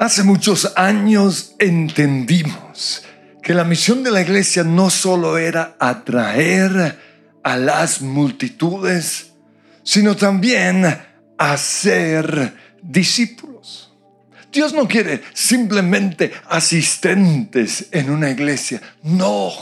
Hace muchos años entendimos que la misión de la iglesia no solo era atraer a las multitudes, sino también hacer discípulos. Dios no quiere simplemente asistentes en una iglesia, no.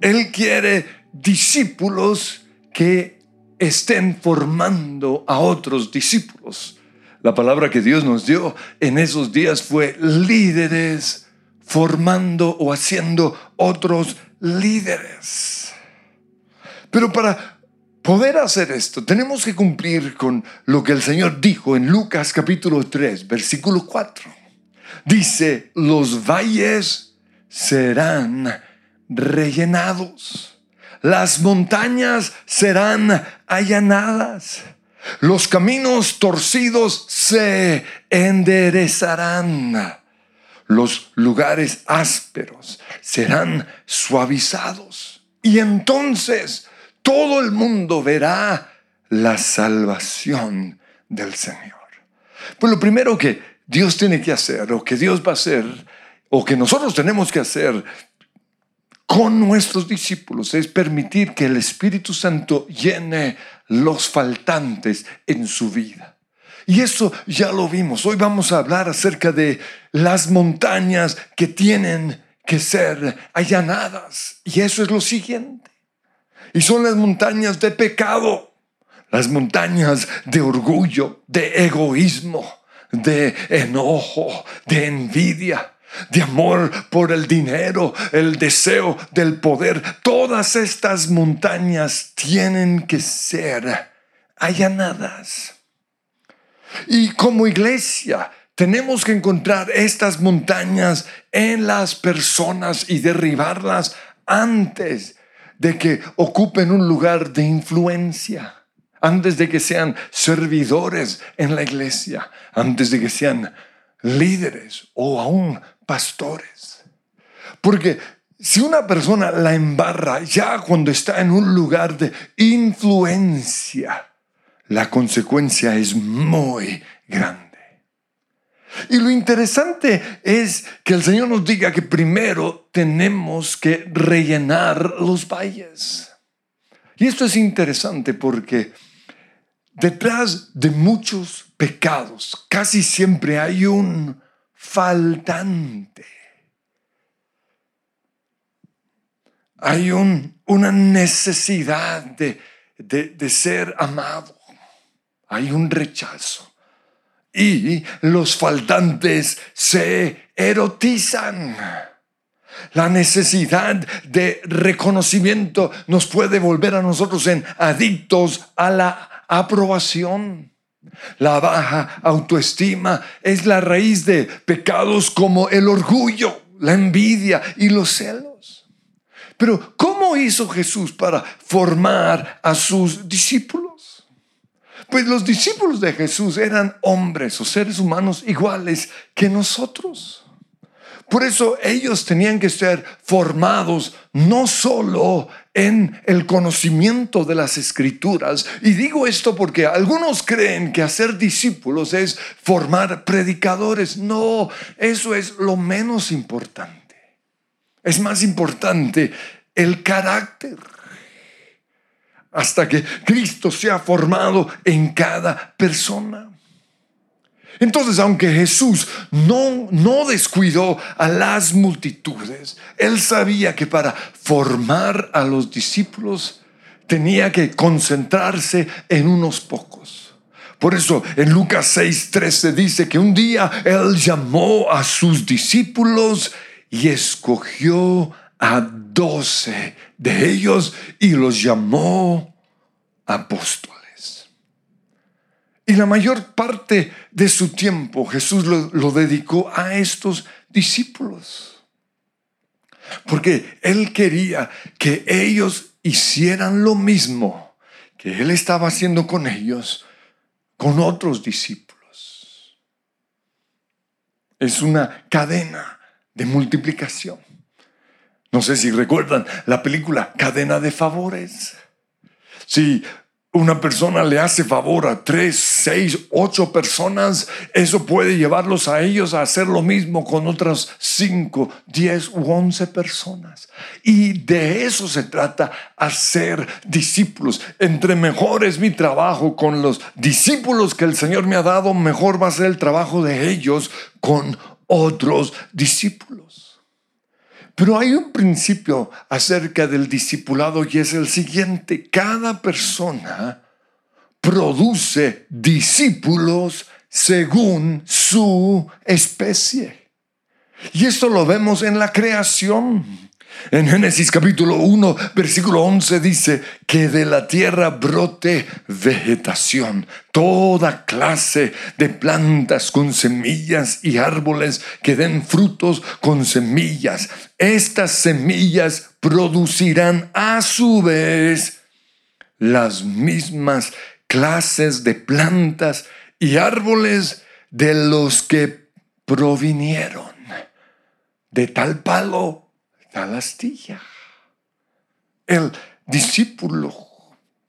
Él quiere discípulos que estén formando a otros discípulos. La palabra que Dios nos dio en esos días fue líderes formando o haciendo otros líderes. Pero para poder hacer esto, tenemos que cumplir con lo que el Señor dijo en Lucas capítulo 3, versículo 4. Dice, los valles serán rellenados, las montañas serán allanadas los caminos torcidos se enderezarán. Los lugares ásperos serán suavizados. Y entonces todo el mundo verá la salvación del Señor. Pues lo primero que Dios tiene que hacer, o que Dios va a hacer, o que nosotros tenemos que hacer con nuestros discípulos es permitir que el Espíritu Santo llene los faltantes en su vida. Y eso ya lo vimos. Hoy vamos a hablar acerca de las montañas que tienen que ser allanadas. Y eso es lo siguiente. Y son las montañas de pecado, las montañas de orgullo, de egoísmo, de enojo, de envidia de amor por el dinero, el deseo del poder. Todas estas montañas tienen que ser allanadas. Y como iglesia tenemos que encontrar estas montañas en las personas y derribarlas antes de que ocupen un lugar de influencia, antes de que sean servidores en la iglesia, antes de que sean líderes o aún pastores. Porque si una persona la embarra ya cuando está en un lugar de influencia, la consecuencia es muy grande. Y lo interesante es que el Señor nos diga que primero tenemos que rellenar los valles. Y esto es interesante porque detrás de muchos pecados casi siempre hay un faltante. Hay una necesidad de, de ser amado. Hay un rechazo. Y los faltantes se erotizan. La necesidad de reconocimiento nos puede volver a nosotros en adictos a la aprobación. La baja autoestima es la raíz de pecados como el orgullo, la envidia y los celos. Pero ¿cómo hizo Jesús para formar a sus discípulos? Pues los discípulos de Jesús eran hombres o seres humanos iguales que nosotros. Por eso ellos tenían que ser formados no solo en el conocimiento de las escrituras. Y digo esto porque algunos creen que hacer discípulos es formar predicadores. No, eso es lo menos importante. Es más importante el carácter. Hasta que Cristo sea formado en cada persona. Entonces, aunque Jesús no, no descuidó a las multitudes, él sabía que para formar a los discípulos tenía que concentrarse en unos pocos. Por eso en Lucas 6:13 dice que un día él llamó a sus discípulos y escogió a doce de ellos y los llamó apóstoles. Y la mayor parte de su tiempo Jesús lo, dedicó a estos discípulos. Porque Él quería que ellos hicieran lo mismo que Él estaba haciendo con ellos, con otros discípulos. Es una cadena de multiplicación. No sé si recuerdan la película Cadena de Favores. Si una persona le hace favor a tres, seis, ocho personas, eso puede llevarlos a ellos a hacer lo mismo con otras cinco, diez u once personas. Y de eso se trata, hacer discípulos. Entre mejor es mi trabajo con los discípulos que el Señor me ha dado, mejor va a ser el trabajo de ellos con otros discípulos. Pero hay un principio acerca del discipulado y es el siguiente. Cada persona produce discípulos según su especie. Y esto lo vemos en la creación. En Génesis capítulo 1, versículo 11 dice que de la tierra brote vegetación, toda clase de plantas con semillas y árboles que den frutos con semillas. Estas semillas producirán a su vez las mismas clases de plantas y árboles de los que provinieron. De tal palo la astilla. El discípulo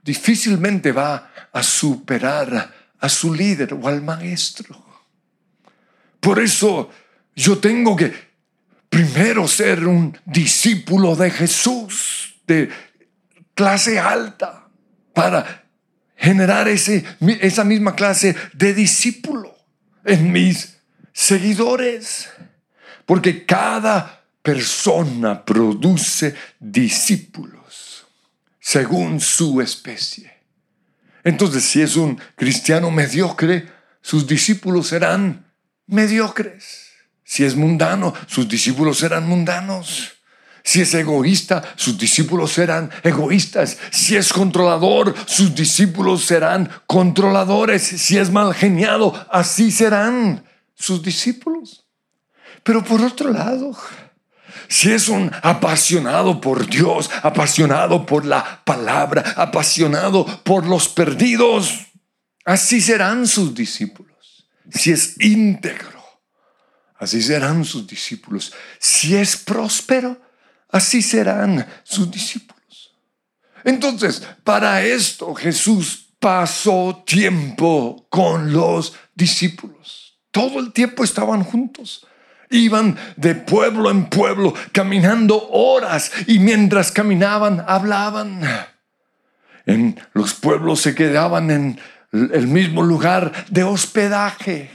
difícilmente va a superar a su líder o al maestro. Por eso yo tengo que primero ser un discípulo de Jesús, de clase alta, para generar ese, esa misma clase de discípulo en mis seguidores. Porque cada persona produce discípulos según su especie. Entonces, si es un cristiano mediocre, sus discípulos serán mediocres. Si es mundano, sus discípulos serán mundanos. Si es egoísta, sus discípulos serán egoístas. Si es controlador, sus discípulos serán controladores. Si es mal geniado, así serán sus discípulos. Pero por otro lado, si es un apasionado por Dios, apasionado por la palabra, apasionado por los perdidos, así serán sus discípulos. Si es íntegro, así serán sus discípulos. Si es próspero, así serán sus discípulos. Entonces, para esto Jesús pasó tiempo con los discípulos. Todo el tiempo estaban juntos. Iban de pueblo en pueblo, caminando horas y mientras caminaban hablaban. En los pueblos se quedaban en el mismo lugar de hospedaje,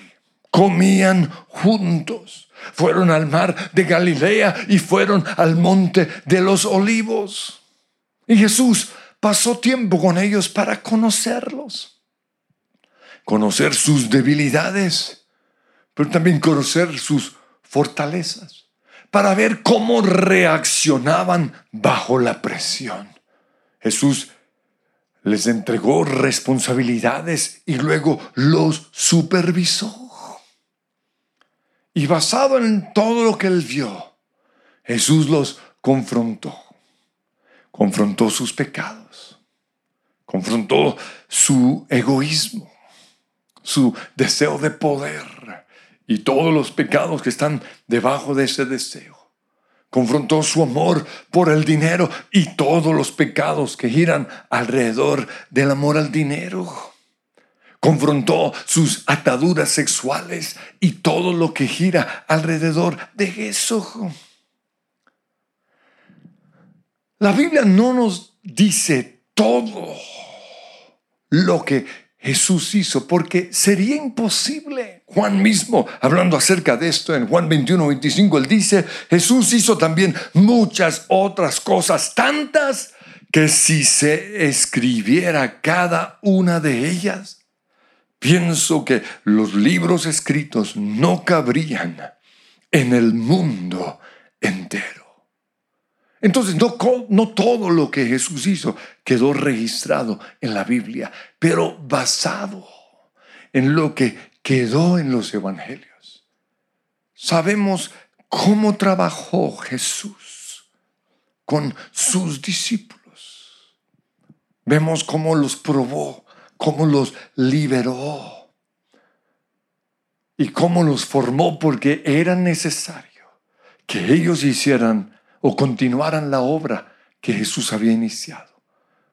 comían juntos. Fueron al mar de Galilea y fueron al monte de los olivos. Y Jesús pasó tiempo con ellos para conocerlos, conocer sus debilidades, pero también conocer sus fortalezas para ver cómo reaccionaban bajo la presión. Jesús les entregó responsabilidades y luego los supervisó. Y basado en todo lo que él vio, Jesús los confrontó. Confrontó sus pecados. Confrontó su egoísmo, su deseo de poder y todos los pecados que están debajo de ese deseo. Confrontó su amor por el dinero y todos los pecados que giran alrededor del amor al dinero. Confrontó sus ataduras sexuales y todo lo que gira alrededor de eso. La Biblia no nos dice todo lo que Jesús hizo, porque sería imposible. Juan mismo, hablando acerca de esto en Juan 21, 25, él dice, Jesús hizo también muchas otras cosas, tantas que si se escribiera cada una de ellas, pienso que los libros escritos no cabrían en el mundo entero. Entonces, no, no, todo lo que Jesús hizo quedó registrado en la Biblia, pero basado en lo que quedó en los evangelios. Sabemos cómo trabajó Jesús con sus discípulos. Vemos cómo los probó, cómo los liberó y cómo los formó porque era necesario que ellos hicieran o continuaran la obra que Jesús había iniciado.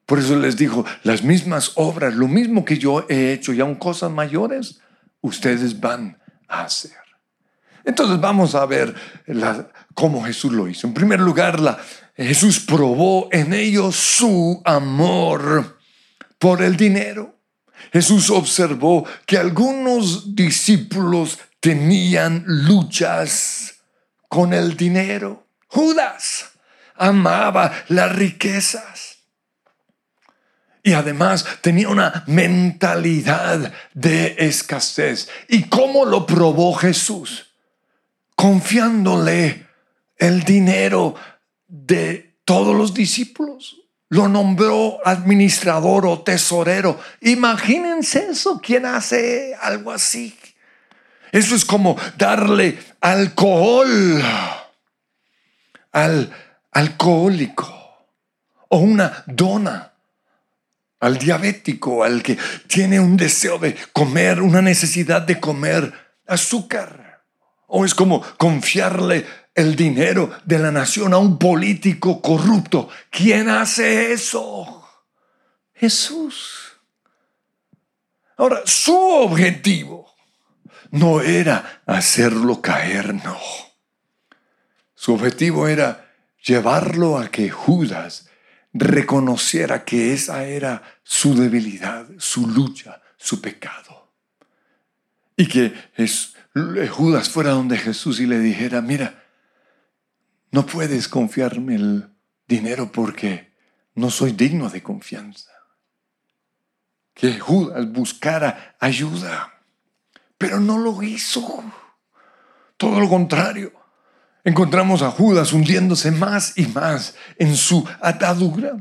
Por eso les dijo, las mismas obras, lo mismo que yo he hecho y aún cosas mayores, ustedes van a hacer. Entonces vamos a ver cómo Jesús lo hizo. En primer lugar, Jesús probó en ellos su amor por el dinero. Jesús observó que algunos discípulos tenían luchas con el dinero. Judas amaba las riquezas. Y además tenía una mentalidad de escasez. ¿Y cómo lo probó Jesús? Confiándole el dinero de todos los discípulos. Lo nombró administrador o tesorero. Imagínense eso. ¿Quién hace algo así? Eso es como darle alcohol al alcohólico o una dona al diabético, al que tiene un deseo de comer, una necesidad de comer azúcar. O es como confiarle el dinero de la nación a un político corrupto. ¿Quién hace eso? Jesús. Ahora, su objetivo no era hacerlo caer, no. Su objetivo era llevarlo a que Judas reconociera que esa era su debilidad, su lucha, su pecado. Y que Judas fuera donde Jesús y le dijera, mira, no puedes confiarme el dinero porque no soy digno de confianza. Que Judas buscara ayuda, pero no lo hizo. Todo lo contrario. Encontramos a Judas hundiéndose más y más en su atadura.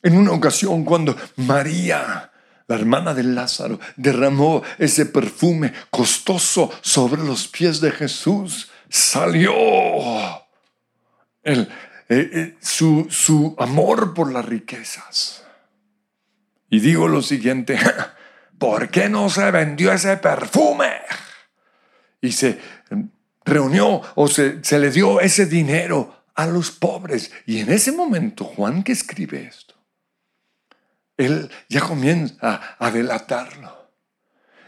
En una ocasión cuando María, la hermana de Lázaro, derramó ese perfume costoso sobre los pies de Jesús, salió el, eh, eh, su, su amor por las riquezas. Y digo lo siguiente, ¿por qué no se vendió ese perfume? Y se reunió o se, se, le dio ese dinero a los pobres. Y en ese momento, Juan que escribe esto, él ya comienza a delatarlo.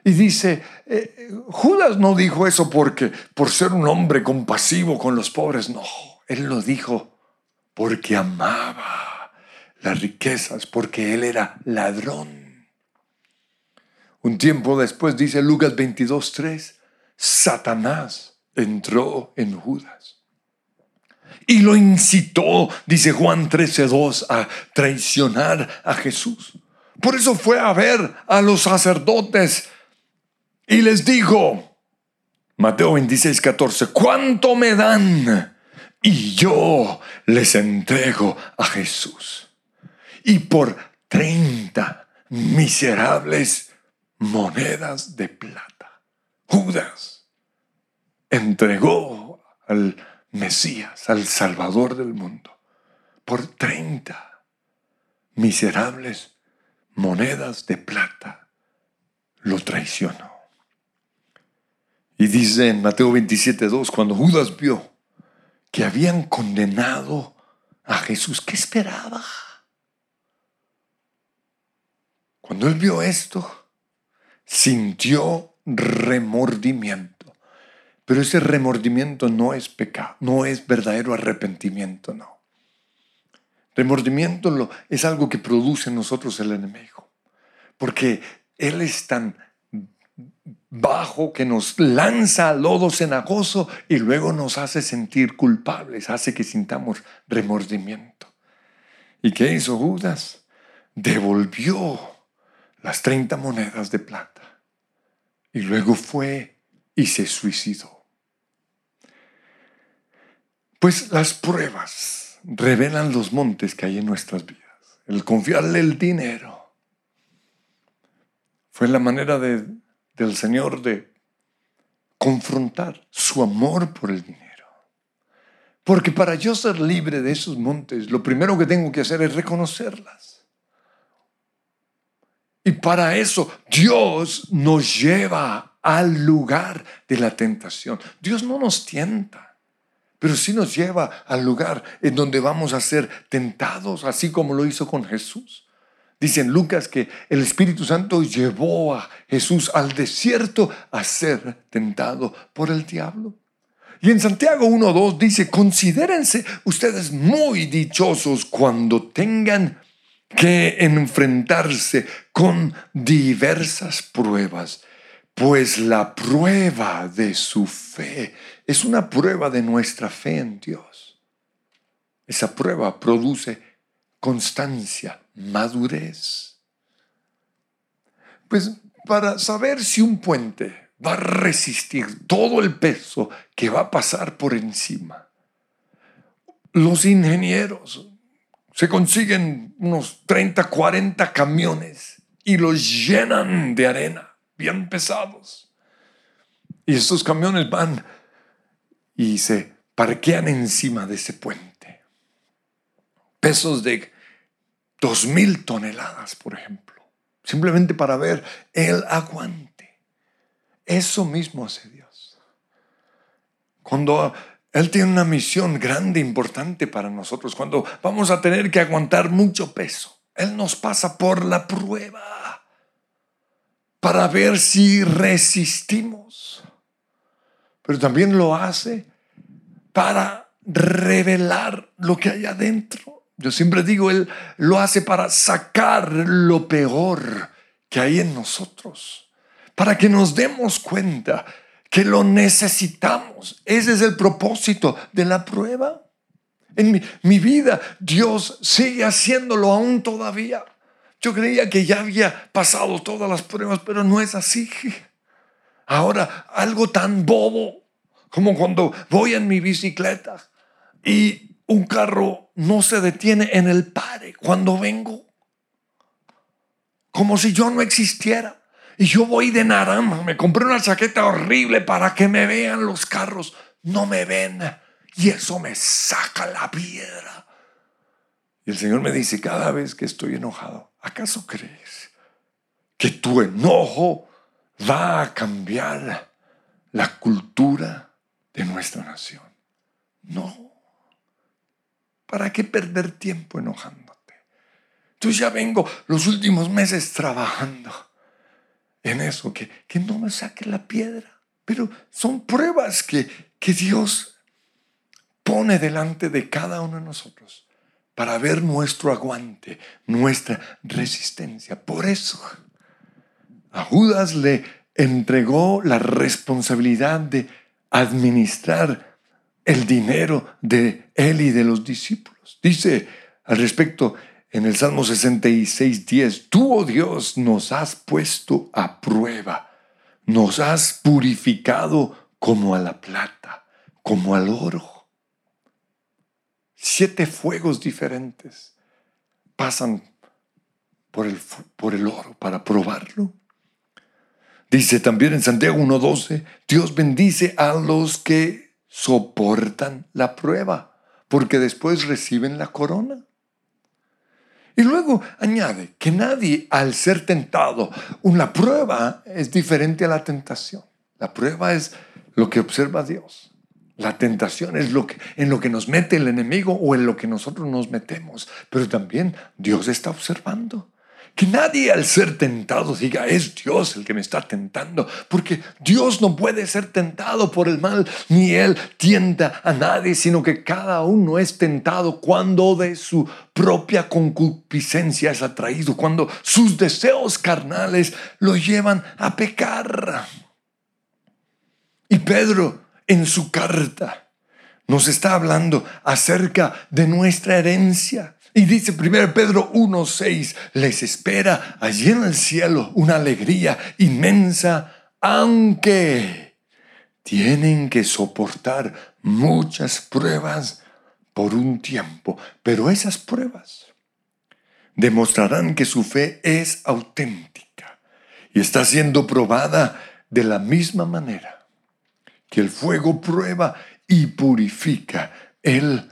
Y dice, eh, Judas no dijo eso porque por ser un hombre compasivo con los pobres, no. Él lo dijo porque amaba las riquezas, porque él era ladrón. Un tiempo después dice Lucas 22.3, Satanás entró en Judas y lo incitó, dice Juan 13.2, a traicionar a Jesús. Por eso fue a ver a los sacerdotes y les dijo, Mateo 26.14, ¿cuánto me dan? y yo les entrego a Jesús. Y por 30 miserables monedas de plata, Judas entregó al Mesías, al Salvador del mundo, por 30 miserables monedas de plata, lo traicionó. Y dice en Mateo 27.2, cuando Judas vio que habían condenado a Jesús. ¿Qué esperaba? Cuando él vio esto, sintió remordimiento. Pero ese remordimiento no es pecado, no es verdadero arrepentimiento, no. Remordimiento es algo que produce en nosotros el enemigo. Porque Él es tan bajo que nos lanza al lodo cenagoso y luego nos hace sentir culpables, hace que sintamos remordimiento. ¿Y qué hizo Judas? Devolvió las 30 monedas de plata y luego fue y se suicidó. Pues las pruebas revelan los montes que hay en nuestras vidas. El confiarle el dinero fue la manera de del Señor de confrontar su amor por el dinero. Porque para yo ser libre de esos montes, lo primero que tengo que hacer es reconocerlas. Y para eso Dios nos lleva al lugar de la tentación. Dios no nos tienta, pero sí nos lleva al lugar en donde vamos a ser tentados, así como lo hizo con Jesús. Dice en Lucas que el Espíritu Santo llevó a Jesús al desierto a ser tentado por el diablo. Y en Santiago 1.2 dice, considérense ustedes muy dichosos cuando tengan que enfrentarse con diversas pruebas, pues la prueba de su fe es una prueba de nuestra fe en Dios. Esa prueba produce constancia, madurez. Pues para saber si un puente va a resistir todo el peso que va a pasar por encima, los ingenieros se consiguen unos 30, 40 camiones y los llenan de arena, bien pesados. Y estos camiones van y se parquean encima de ese puente. Pesos de dos mil toneladas, por ejemplo, simplemente para ver el aguante. Eso mismo hace Dios. Cuando él tiene una misión grande, importante para nosotros. Cuando vamos a tener que aguantar mucho peso, Él nos pasa por la prueba para ver si resistimos. Pero también lo hace para revelar lo que hay adentro. Yo siempre digo, Él lo hace para sacar lo peor que hay en nosotros, para que nos demos cuenta que lo necesitamos. Ese es el propósito de la prueba. En mi, vida, Dios sigue haciéndolo aún todavía. Yo creía que ya había pasado todas las pruebas, pero no es así. Ahora, algo tan bobo como cuando voy en mi bicicleta y un carro no se detiene en el pare cuando vengo, como si yo no existiera. Y yo voy de naranja, me compré una chaqueta horrible para que me vean los carros. No me ven. Y eso me saca la piedra. Y el Señor me dice, cada vez que estoy enojado, ¿acaso crees que tu enojo va a cambiar la cultura de nuestra nación? No. ¿Para qué perder tiempo enojándote? Entonces ya vengo los últimos meses trabajando en eso, que, que no me saque la piedra. Pero son pruebas que, que Dios pone delante de cada uno de nosotros para ver nuestro aguante, nuestra resistencia. Por eso a Judas le entregó la responsabilidad de administrar el dinero de él y de los discípulos. Dice al respecto en el Salmo 66, 10, tú, oh Dios, nos has puesto a prueba, nos has purificado como a la plata, como al oro. Siete fuegos diferentes pasan por el, por el oro para probarlo. Dice también en Santiago 1.12, Dios bendice a los que soportan la prueba, porque después reciben la corona. Y luego añade que nadie al ser tentado, una prueba es diferente a la tentación. La prueba es lo que observa Dios. La tentación es lo que, en lo que nos mete el enemigo o en lo que nosotros nos metemos. Pero también Dios está observando. Que nadie al ser tentado diga, es Dios el que me está tentando, porque Dios no puede ser tentado por el mal, ni Él tienta a nadie, sino que cada uno es tentado cuando de su propia concupiscencia es atraído, cuando sus deseos carnales lo llevan a pecar. Y Pedro en su carta nos está hablando acerca de nuestra herencia y dice 1 Pedro 1:6, les espera allí en el cielo una alegría inmensa, aunque tienen que soportar muchas pruebas por un tiempo. Pero esas pruebas demostrarán que su fe es auténtica y está siendo probada de la misma manera que el fuego prueba y purifica el,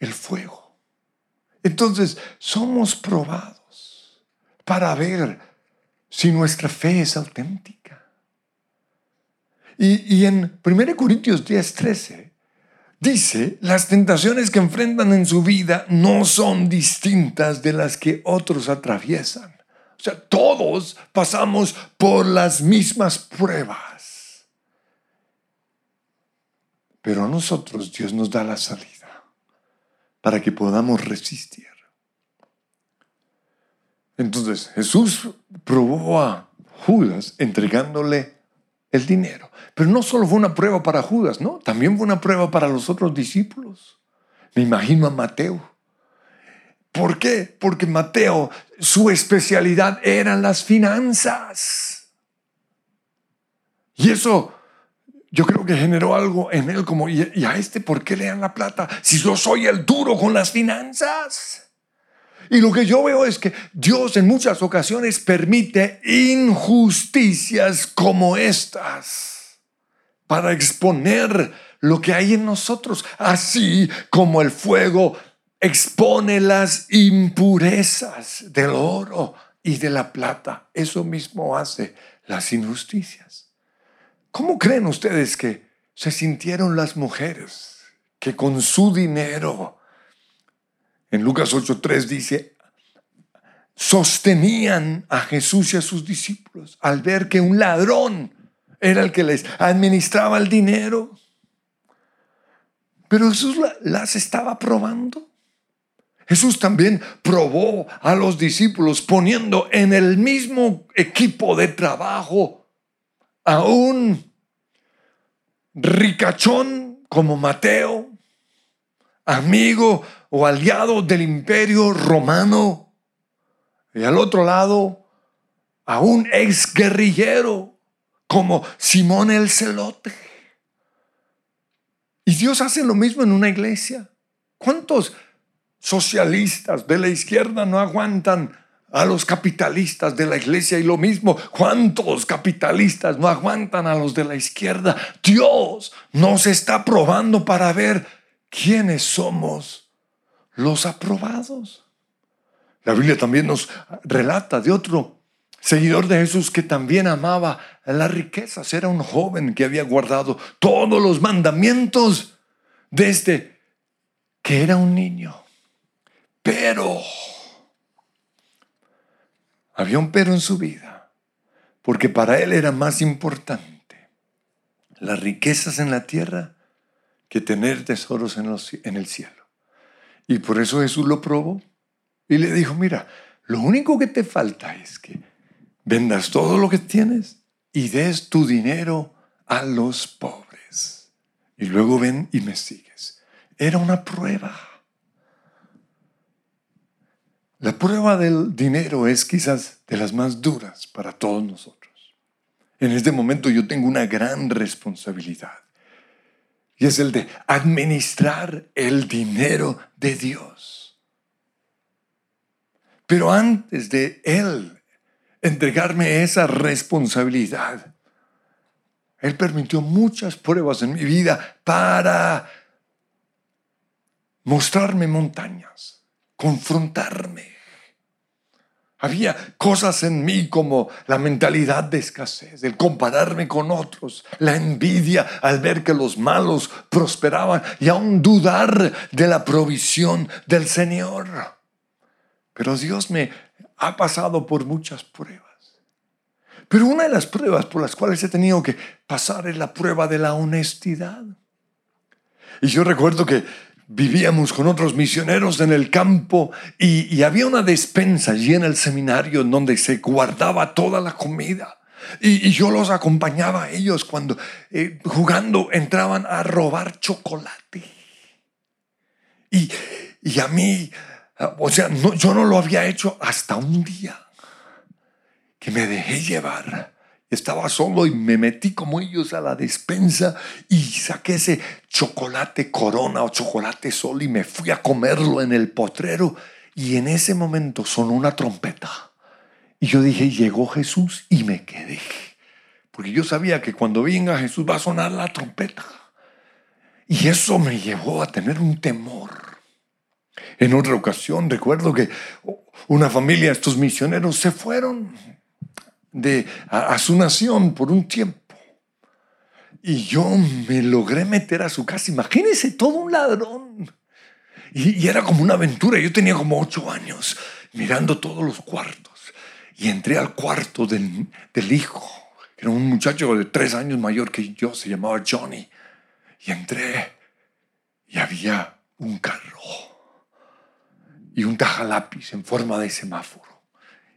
el fuego. Entonces, somos probados para ver si nuestra fe es auténtica. Y, en 1 Corintios 10, 13, dice, las tentaciones que enfrentan en su vida no son distintas de las que otros atraviesan. O sea, todos pasamos por las mismas pruebas. Pero a nosotros Dios nos da la salida para que podamos resistir. Entonces Jesús probó a Judas entregándole el dinero. Pero no solo fue una prueba para Judas, ¿no? También fue una prueba para los otros discípulos. Me imagino a Mateo. ¿Por qué? Porque Mateo, su especialidad eran las finanzas. Y eso yo creo que generó algo en él como, ¿y a este por qué le dan la plata? Si yo soy el duro con las finanzas. Y lo que yo veo es que Dios en muchas ocasiones permite injusticias como estas para exponer lo que hay en nosotros, así como el fuego expone las impurezas del oro y de la plata. Eso mismo hace las injusticias. ¿Cómo creen ustedes que se sintieron las mujeres que con su dinero en Lucas 8.3 dice, sostenían a Jesús y a sus discípulos al ver que un ladrón era el que les administraba el dinero. Pero Jesús las estaba probando. Jesús también probó a los discípulos poniendo en el mismo equipo de trabajo a un ricachón como Mateo, amigo o aliado del imperio romano. Y al otro lado, a un ex guerrillero como Simón el Celote. Y Dios hace lo mismo en una iglesia. ¿Cuántos socialistas de la izquierda no aguantan a los capitalistas de la iglesia y lo mismo, ¿cuántos capitalistas no aguantan a los de la izquierda? Dios nos está probando para ver quiénes somos los aprobados. La Biblia también nos relata de otro seguidor de Jesús que también amaba las riquezas. Era un joven que había guardado todos los mandamientos desde que era un niño. Pero había un pero en su vida, porque para él era más importante las riquezas en la tierra que tener tesoros en, el cielo. Y por eso Jesús lo probó y le dijo, mira, lo único que te falta es que vendas todo lo que tienes y des tu dinero a los pobres. Y luego ven y me sigues. Era una prueba. La prueba del dinero es quizás de las más duras para todos nosotros. En este momento yo tengo una gran responsabilidad y es el de administrar el dinero de Dios. Pero antes de Él entregarme esa responsabilidad, Él permitió muchas pruebas en mi vida para mostrarme montañas, confrontarme había cosas en mí como la mentalidad de escasez, el compararme con otros, la envidia al ver que los malos prosperaban y aún dudar de la provisión del Señor. Pero Dios me ha pasado por muchas pruebas. Pero una de las pruebas por las cuales he tenido que pasar es la prueba de la honestidad. Y yo recuerdo que vivíamos con otros misioneros en el campo y, había una despensa allí en el seminario en donde se guardaba toda la comida. Y, yo los acompañaba a ellos cuando eh, jugando entraban a robar chocolate. Y, y a mí, o sea, yo no lo había hecho hasta un día que me dejé llevar estaba solo y me metí como ellos a la despensa y saqué ese chocolate corona o chocolate sol y me fui a comerlo en el potrero. Y en ese momento sonó una trompeta. Y yo dije, llegó Jesús y me quedé. Porque yo sabía que cuando venga Jesús va a sonar la trompeta. Y eso me llevó a tener un temor. En otra ocasión recuerdo que una familia, estos misioneros, se fueron de, a, su nación por un tiempo. Y yo me logré meter a su casa. Imagínense todo un ladrón. Y, era como una aventura. Yo tenía como ocho años mirando todos los cuartos. Y entré al cuarto del, del hijo, que era un muchacho de tres años mayor que yo, se llamaba Johnny. Y entré y había un carro y un tajalápiz en forma de semáforo.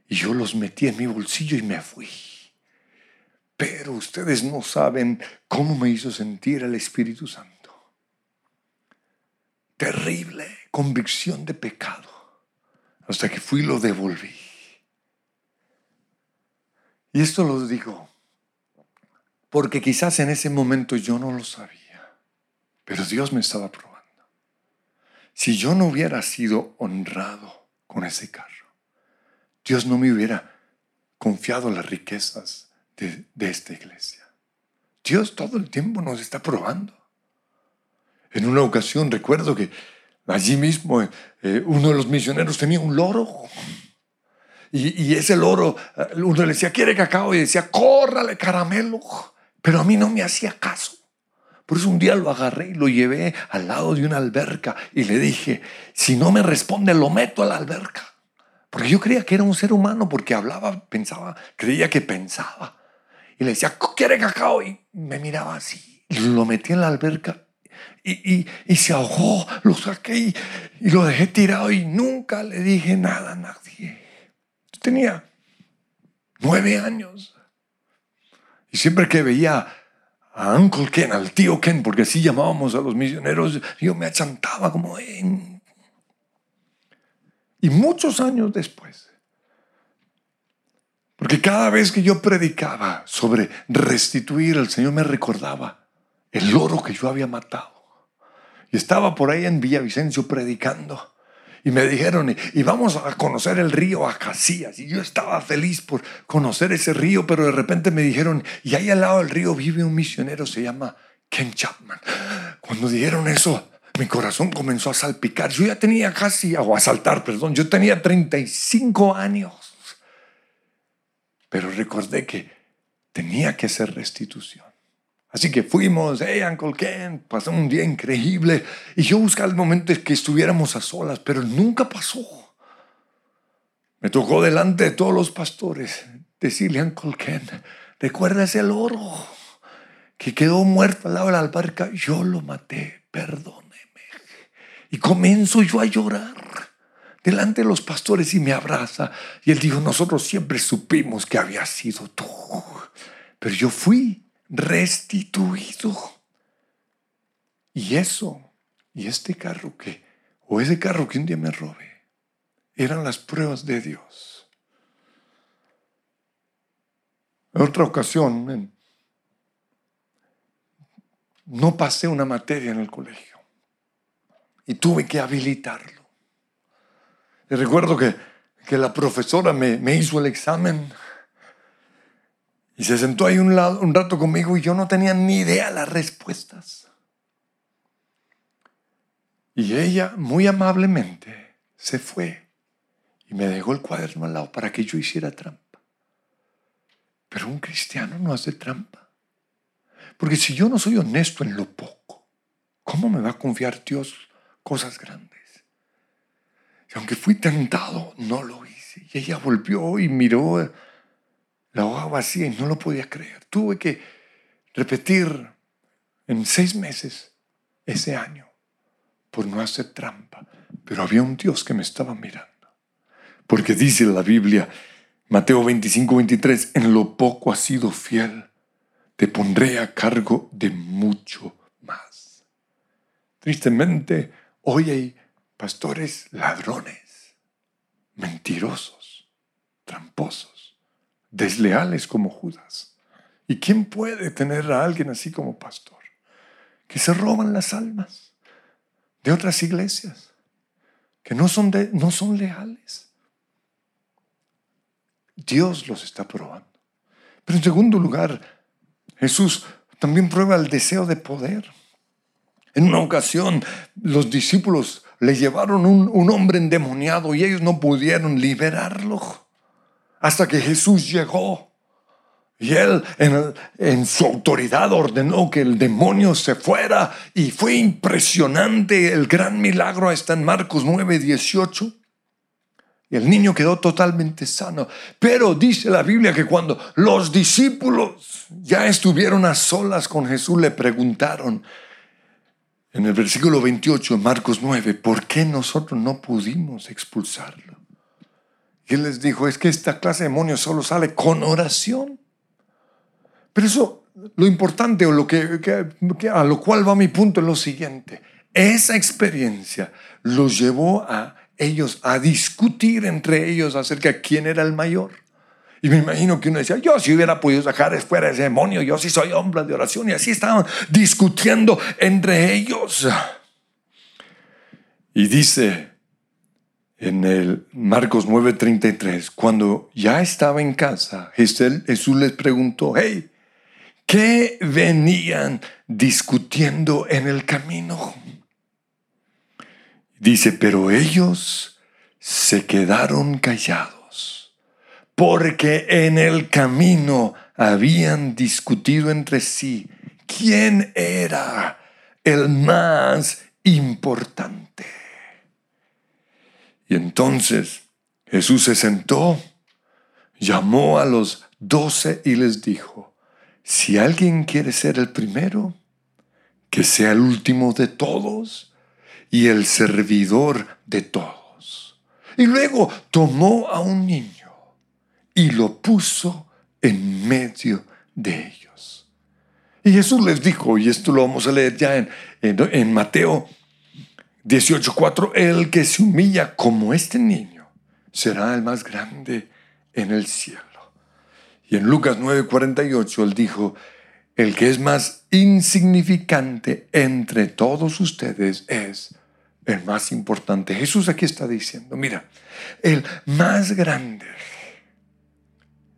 Y yo los metí en mi bolsillo y me fui. Pero ustedes no saben cómo me hizo sentir el Espíritu Santo. Terrible convicción de pecado. Hasta que fui y lo devolví. Y esto lo digo porque quizás en ese momento yo no lo sabía, pero Dios me estaba probando. Si yo no hubiera sido honrado con ese carro, Dios no me hubiera confiado las riquezas de, esta iglesia. Dios todo el tiempo nos está probando. En una ocasión recuerdo que allí mismo eh, uno de los misioneros tenía un loro. Y, ese loro, eh, uno le decía, ¿quiere cacao? Y decía, córrale caramelo. Pero a mí no me hacía caso. Por eso un día lo agarré y lo llevé al lado de una alberca y le dije, si no me responde, lo meto a la alberca. Porque yo creía que era un ser humano porque hablaba, pensaba, creía que pensaba. Y le decía, ¿quiere cacao? Y me miraba así. Y lo metí en la alberca y, se ahogó. Lo saqué y, y, lo dejé tirado y nunca le dije nada a nadie. tenía nueve años. Y siempre que veía a Uncle Ken, al tío Ken, porque así llamábamos a los misioneros, yo me achantaba como en... Y muchos años después, porque cada vez que yo predicaba sobre restituir, el Señor me recordaba el oro que yo había matado. Y estaba por ahí en Villavicencio predicando. Y me dijeron, y vamos a conocer el río Acacías. Y yo estaba feliz por conocer ese río, pero de repente me dijeron, y ahí al lado del río vive un misionero, se llama Ken Chapman. Cuando dijeron eso, mi corazón comenzó a salpicar. Yo ya tenía casi, o a saltar, perdón, yo tenía 35 años. Pero recordé que tenía que hacer restitución. Así que fuimos, hey Uncle Ken, pasó un día increíble. Y yo buscaba el momento en que estuviéramos a solas, pero nunca pasó. Me tocó delante de todos los pastores decirle a Uncle Ken, recuerda ese oro que quedó muerto al lado de la albarca. Yo lo maté, perdóneme. Y comienzo yo a llorar delante de los pastores y me abraza. Y él dijo, nosotros siempre supimos que había sido tú, pero yo fui restituido. Y eso, y este carro que, o ese carro que un día me robé, eran las pruebas de Dios. En otra ocasión, no pasé una materia en el colegio y tuve que habilitarlo. Y recuerdo que, la profesora me, hizo el examen y se sentó ahí un, lado, un rato conmigo y yo no tenía ni idea las respuestas. Y ella muy amablemente se fue y me dejó el cuaderno al lado para que yo hiciera trampa. Pero un cristiano no hace trampa. Porque si yo no soy honesto en lo poco, ¿cómo me va a confiar Dios cosas grandes? Y aunque fui tentado, no lo hice. Y ella volvió y miró la hoja vacía y no lo podía creer. Tuve que repetir en seis meses ese año por no hacer trampa. Pero había un Dios que me estaba mirando. Porque dice la Biblia, Mateo 25, 23, en lo poco has sido fiel, te pondré a cargo de mucho más. Tristemente, hoy hay pastores ladrones, mentirosos, tramposos, desleales como Judas. ¿Y quién puede tener a alguien así como pastor? Que se roban las almas de otras iglesias, que no son, no son leales. Dios los está probando. Pero en segundo lugar, Jesús también prueba el deseo de poder. En una ocasión, los discípulos le llevaron un, hombre endemoniado y ellos no pudieron liberarlo hasta que Jesús llegó. Y él en, su autoridad ordenó que el demonio se fuera y fue impresionante el gran milagro. Está en Marcos 9, 18. Y el niño quedó totalmente sano. Pero dice la Biblia que cuando los discípulos ya estuvieron a solas con Jesús, le preguntaron en el versículo 28 de Marcos 9, ¿por qué nosotros no pudimos expulsarlo? Y él les dijo, es que esta clase de demonio solo sale con oración. Pero eso, lo importante o lo que, a lo cual va mi punto es lo siguiente. Esa experiencia los llevó a ellos a discutir entre ellos acerca de quién era el mayor. Y me imagino que uno decía, yo si hubiera podido sacar fuera ese demonio, yo sí soy hombre de oración. Y así estaban discutiendo entre ellos. Y dice en el Marcos 9:33, cuando ya estaba en casa, Jesús les preguntó, hey, ¿Qué venían discutiendo en el camino? Dice, pero ellos se quedaron callados, porque en el camino habían discutido entre sí quién era el más importante. Y entonces Jesús se sentó, llamó a los doce y les dijo, si alguien quiere ser el primero, que sea el último de todos y el servidor de todos. Y luego tomó a un niño y lo puso en medio de ellos. Y Jesús les dijo, y esto lo vamos a leer ya en, en, Mateo 18:4, el que se humilla como este niño será el más grande en el cielo. Y en Lucas 9:48 él dijo, el que es más insignificante entre todos ustedes es el más importante. Jesús aquí está diciendo, mira, el más grande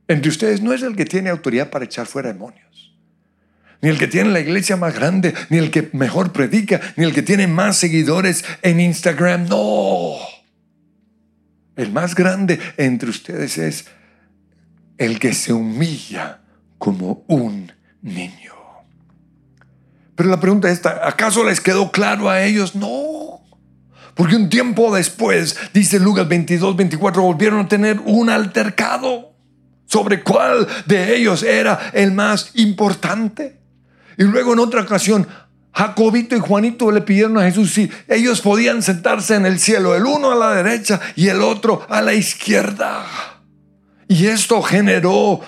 entre ustedes no es el que tiene autoridad para echar fuera demonios, ni el que tiene la iglesia más grande, ni el que mejor predica, ni el que tiene más seguidores en Instagram, no. El más grande entre ustedes es el que se humilla como un niño. Pero la pregunta es, ¿acaso les quedó claro a ellos? No. Porque un tiempo después, dice Lucas 22, 24, volvieron a tener un altercado sobre cuál de ellos era el más importante. Y luego en otra ocasión, Jacobito y Juanito le pidieron a Jesús si ellos podían sentarse en el cielo, el uno a la derecha y el otro a la izquierda. Y esto generó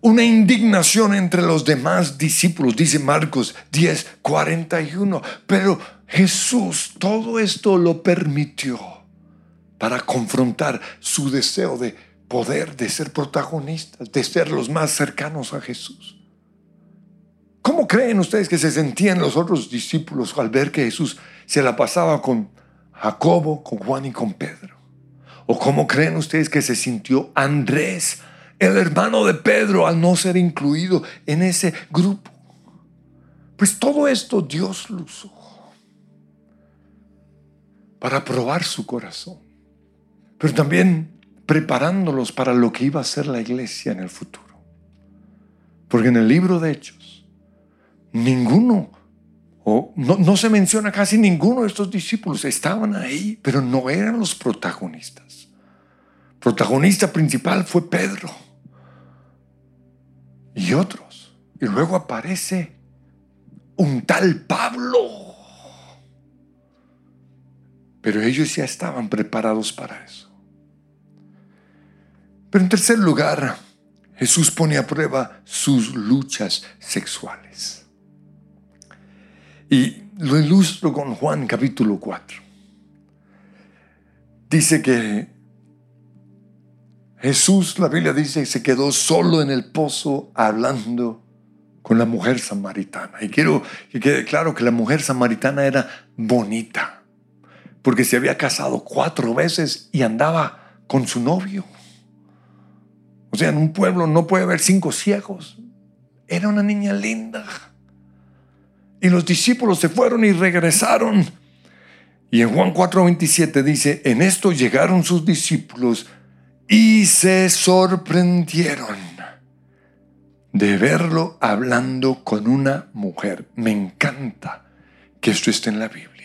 una indignación entre los demás discípulos, dice Marcos 10, 41. Pero Jesús todo esto lo permitió para confrontar su deseo de poder, de ser protagonistas, de ser los más cercanos a Jesús. ¿Cómo creen ustedes que se sentían los otros discípulos al ver que Jesús se la pasaba con Jacobo, con Juan y con Pedro? ¿O cómo creen ustedes que se sintió Andrés, el hermano de Pedro, al no ser incluido en ese grupo? Pues todo esto Dios lo usó para probar su corazón, pero también preparándolos para lo que iba a ser la iglesia en el futuro. Porque en el libro de Hechos, ninguno, o no, no se menciona casi ninguno de estos discípulos, estaban ahí, pero no eran los protagonistas protagonista principal fue Pedro y otros. Y luego aparece un tal Pablo. Pero ellos ya estaban preparados para eso. Pero en tercer lugar, Jesús pone a prueba sus luchas sexuales. Y lo ilustro con Juan capítulo 4. Dice que Jesús, la Biblia dice, se quedó solo en el pozo hablando con la mujer samaritana. Y quiero que quede claro que la mujer samaritana era bonita, porque se había casado cuatro veces y andaba con su novio. O sea, en un pueblo no puede haber cinco ciegos. Era una niña linda. Y los discípulos se fueron y regresaron. Y en Juan 4:27 dice, en esto llegaron sus discípulos y se sorprendieron de verlo hablando con una mujer. Me encanta que esto esté en la Biblia.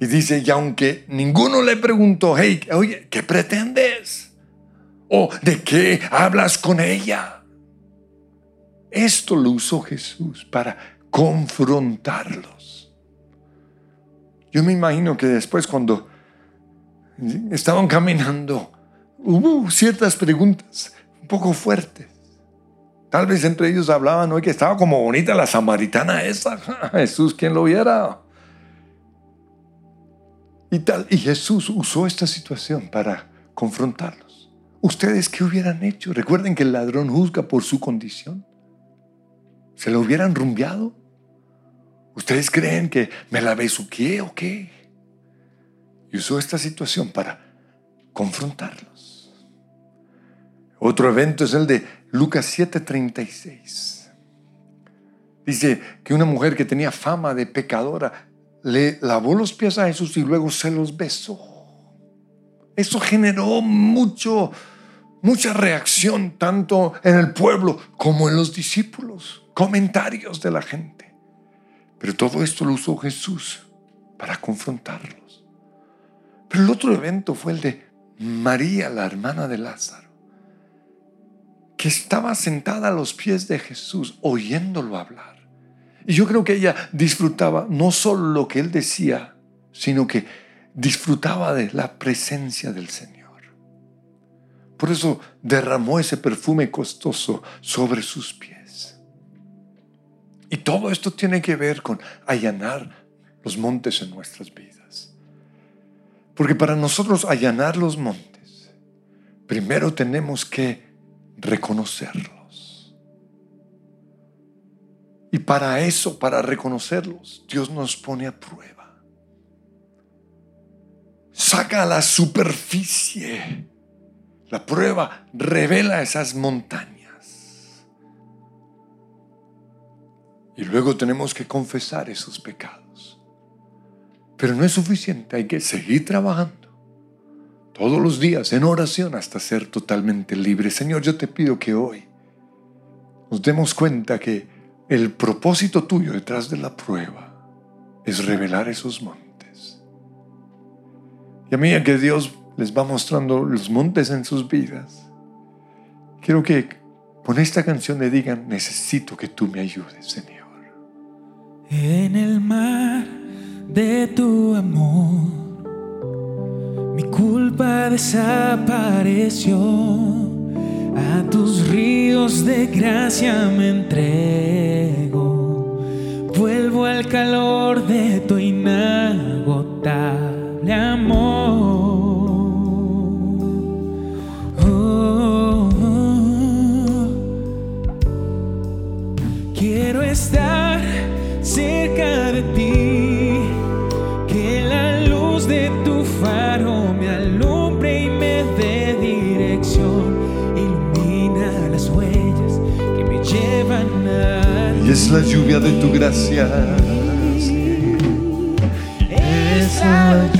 Y dice, y aunque ninguno le preguntó, hey, oye, ¿qué pretendes? ¿O de qué hablas con ella? Esto lo usó Jesús para confrontarlos. Yo me imagino que después cuando estaban caminando, hubo ciertas preguntas un poco fuertes. Tal vez entre ellos hablaban hoy que estaba como bonita la samaritana esa. Jesús, quien lo viera. Y, tal, y Jesús usó esta situación para confrontarlos. ¿Ustedes qué hubieran hecho? Recuerden que el ladrón juzga por su condición. ¿Se lo hubieran rumbeado? ¿Ustedes creen que me la besuqué o qué? Y usó esta situación para confrontarlos. Otro evento es el de Lucas 7:36. Dice que una mujer que tenía fama de pecadora le lavó los pies a Jesús y luego se los besó. Eso generó mucho, mucha reacción tanto en el pueblo como en los discípulos, comentarios de la gente. Pero todo esto lo usó Jesús para confrontarlos. Pero el otro evento fue el de María, la hermana de Lázaro, que estaba sentada a los pies de Jesús oyéndolo hablar. Y yo creo que ella disfrutaba no solo lo que él decía, sino que disfrutaba de la presencia del Señor. Por eso derramó ese perfume costoso sobre sus pies. Y todo esto tiene que ver con allanar los montes en nuestras vidas. Porque para nosotros allanar los montes, primero tenemos que reconocerlo. Y para eso, para reconocerlos, Dios nos pone a prueba. Saca a la superficie. La prueba revela esas montañas. Y luego tenemos que confesar esos pecados. Pero no es suficiente, hay que seguir trabajando todos los días en oración hasta ser totalmente libres. Señor, yo te pido que hoy nos demos cuenta que el propósito tuyo detrás de la prueba es revelar esos montes. Y a medida que Dios les va mostrando los montes en sus vidas, quiero que con esta canción le digan, necesito que tú me ayudes, Señor. En el mar de tu amor, mi culpa desapareció a tus ríos de gracia me entrego. Vuelvo al calor de tu inagotable amor. Oh, quiero estar la lluvia de tu gracia. Es la